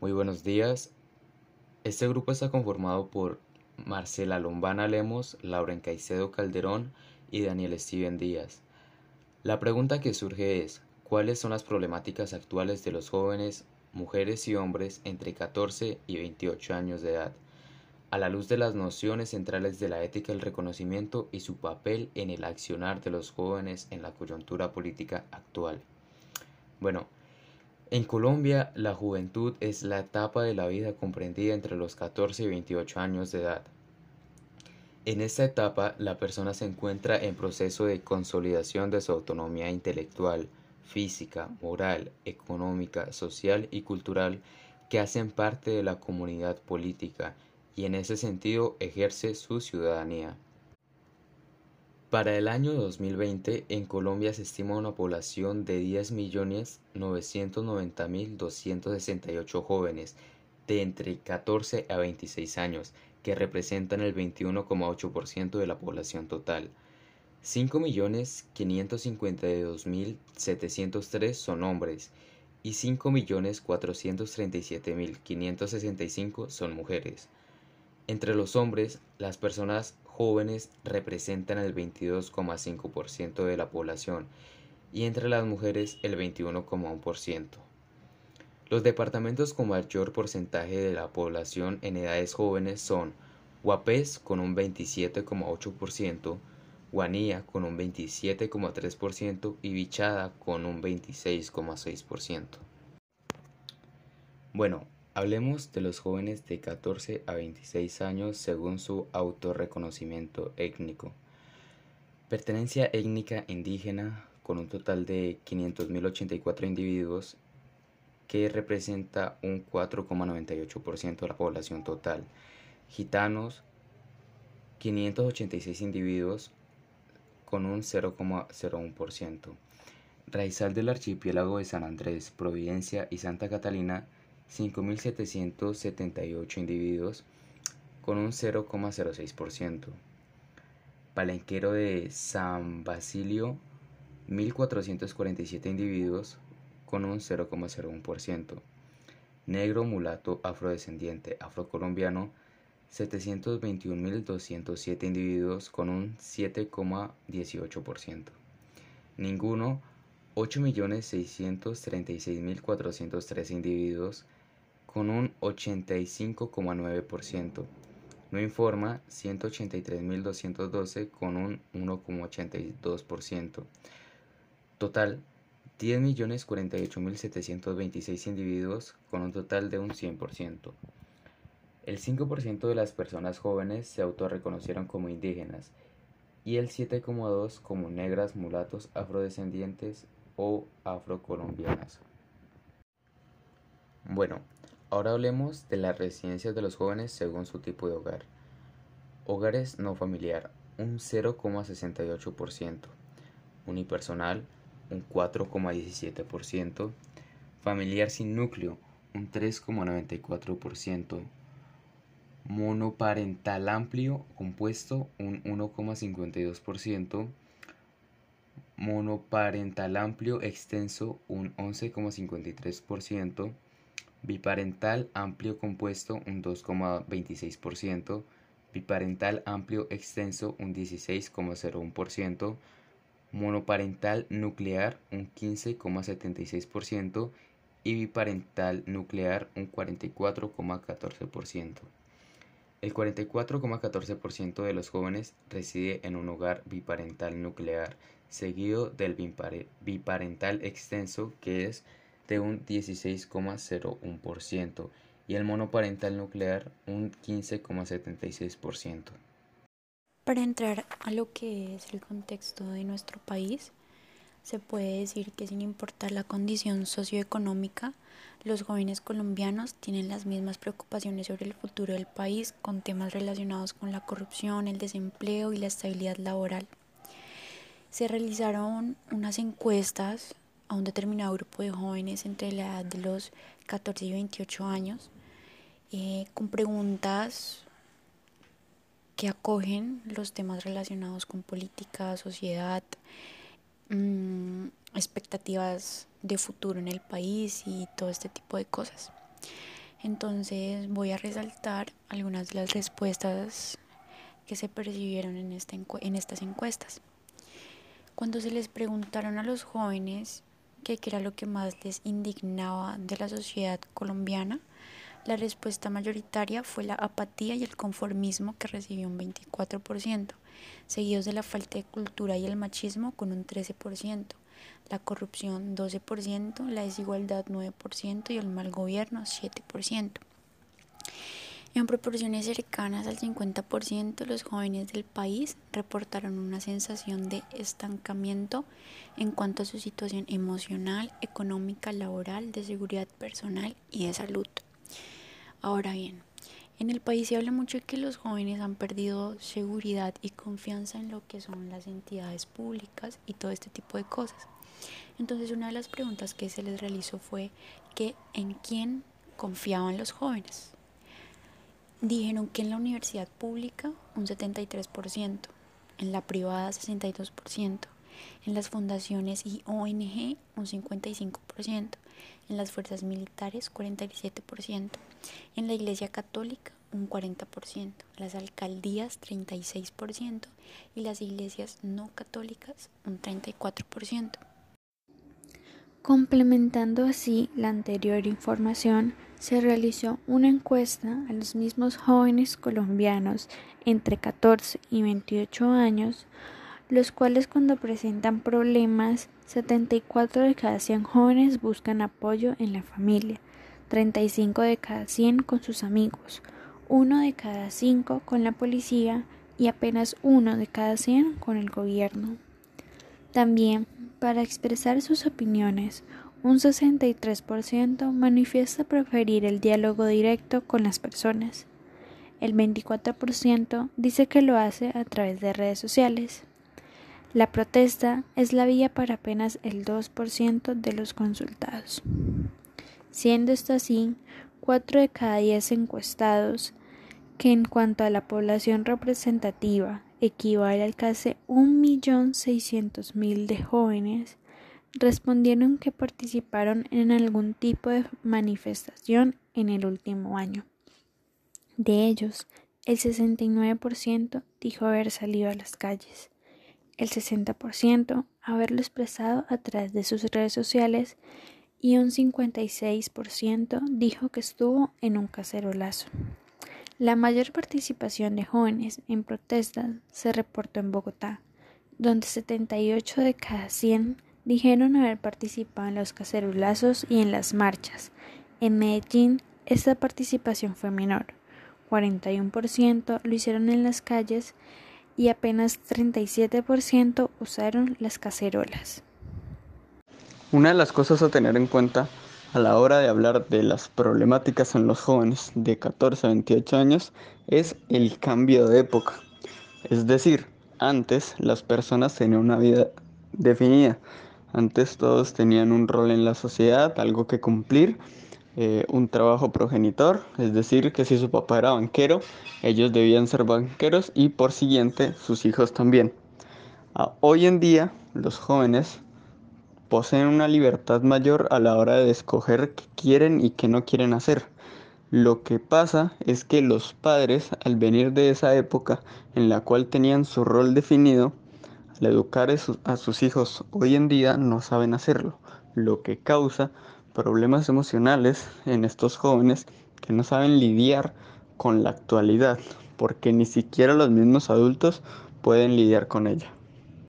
Muy buenos días. Este grupo está conformado por Marcela Lombana Lemos, Lauren Caicedo Calderón y Daniel Steven Díaz. La pregunta que surge es, ¿cuáles son las problemáticas actuales de los jóvenes, mujeres y hombres entre 14 y 28 años de edad? a la luz de las nociones centrales de la ética del reconocimiento y su papel en el accionar de los jóvenes en la coyuntura política actual. Bueno, en Colombia, la juventud es la etapa de la vida comprendida entre los 14 y 28 años de edad. En esta etapa, la persona se encuentra en proceso de consolidación de su autonomía intelectual, física, moral, económica, social y cultural que hacen parte de la comunidad política y en ese sentido ejerce su ciudadanía. Para el año 2020, en Colombia se estima una población de 10.990.268 jóvenes de entre 14 a 26 años, que representan el 21,8% de la población total. 5.552.703 son hombres y 5.437.565 son mujeres. Entre los hombres, las personas jóvenes representan el 22,5% de la población y entre las mujeres el 21,1%. Los departamentos con mayor porcentaje de la población en edades jóvenes son Guapés con un 27,8%, Guanía con un 27,3% y Bichada con un 26,6%. Bueno, Hablemos de los jóvenes de 14 a 26 años según su autorreconocimiento étnico. Pertenencia étnica indígena con un total de 500.084 individuos que representa un 4,98% de la población total. Gitanos 586 individuos con un 0,01%. Raizal del archipiélago de San Andrés, Providencia y Santa Catalina 5.778 individuos con un 0,06%. Palenquero de San Basilio, 1.447 individuos con un 0,01%. Negro, mulato, afrodescendiente, afrocolombiano, 721.207 individuos con un 7,18%. Ninguno, 8.636.403 individuos con un 85,9%. No informa 183.212 con un 1,82%. Total 10.048.726 individuos con un total de un 100%. El 5% de las personas jóvenes se autorreconocieron como indígenas y el 7,2% como negras, mulatos, afrodescendientes o afrocolombianas. Bueno, Ahora hablemos de las residencias de los jóvenes según su tipo de hogar. Hogares no familiar, un 0,68%. Unipersonal, un 4,17%. Familiar sin núcleo, un 3,94%. Monoparental amplio compuesto, un 1,52%. Monoparental amplio extenso, un 11,53% biparental amplio compuesto un 2,26%, biparental amplio extenso un 16,01%, monoparental nuclear un 15,76% y biparental nuclear un 44,14%. El 44,14% de los jóvenes reside en un hogar biparental nuclear, seguido del biparental extenso que es de un 16,01% y el monoparental nuclear un 15,76%. Para entrar a lo que es el contexto de nuestro país, se puede decir que sin importar la condición socioeconómica, los jóvenes colombianos tienen las mismas preocupaciones sobre el futuro del país con temas relacionados con la corrupción, el desempleo y la estabilidad laboral. Se realizaron unas encuestas a un determinado grupo de jóvenes entre la edad de los 14 y 28 años eh, con preguntas que acogen los temas relacionados con política, sociedad, mm, expectativas de futuro en el país y todo este tipo de cosas. Entonces voy a resaltar algunas de las respuestas que se percibieron en, esta en estas encuestas. Cuando se les preguntaron a los jóvenes qué era lo que más les indignaba de la sociedad colombiana, la respuesta mayoritaria fue la apatía y el conformismo que recibió un 24%, seguidos de la falta de cultura y el machismo con un 13%, la corrupción 12%, la desigualdad 9% y el mal gobierno 7%. En proporciones cercanas al 50%, los jóvenes del país reportaron una sensación de estancamiento en cuanto a su situación emocional, económica, laboral, de seguridad personal y de salud. Ahora bien, en el país se habla mucho de que los jóvenes han perdido seguridad y confianza en lo que son las entidades públicas y todo este tipo de cosas. Entonces una de las preguntas que se les realizó fue que en quién confiaban los jóvenes. Dijeron que en la universidad pública un 73%, en la privada 62%, en las fundaciones y ONG un 55%, en las fuerzas militares 47%, en la iglesia católica un 40%, las alcaldías 36% y las iglesias no católicas un 34%. Complementando así la anterior información, se realizó una encuesta a los mismos jóvenes colombianos entre 14 y 28 años, los cuales cuando presentan problemas, 74 de cada 100 jóvenes buscan apoyo en la familia, 35 de cada 100 con sus amigos, 1 de cada 5 con la policía y apenas 1 de cada 100 con el gobierno. También para expresar sus opiniones, un 63% manifiesta preferir el diálogo directo con las personas. El 24% dice que lo hace a través de redes sociales. La protesta es la vía para apenas el 2% de los consultados. Siendo esto así, 4 de cada 10 encuestados, que en cuanto a la población representativa equivale al casi 1.600.000 de jóvenes, respondieron que participaron en algún tipo de manifestación en el último año. De ellos, el 69% dijo haber salido a las calles, el 60% haberlo expresado a través de sus redes sociales y un 56% dijo que estuvo en un cacerolazo. La mayor participación de jóvenes en protestas se reportó en Bogotá, donde 78 de cada 100 dijeron haber participado en los cacerolazos y en las marchas. En Medellín, esta participación fue menor. 41% lo hicieron en las calles y apenas 37% usaron las cacerolas. Una de las cosas a tener en cuenta a la hora de hablar de las problemáticas en los jóvenes de 14 a 28 años es el cambio de época. Es decir, antes las personas tenían una vida definida. Antes todos tenían un rol en la sociedad, algo que cumplir, eh, un trabajo progenitor, es decir, que si su papá era banquero, ellos debían ser banqueros y por siguiente sus hijos también. Ah, hoy en día los jóvenes poseen una libertad mayor a la hora de escoger qué quieren y qué no quieren hacer. Lo que pasa es que los padres, al venir de esa época en la cual tenían su rol definido, al educar a sus hijos hoy en día no saben hacerlo, lo que causa problemas emocionales en estos jóvenes que no saben lidiar con la actualidad, porque ni siquiera los mismos adultos pueden lidiar con ella.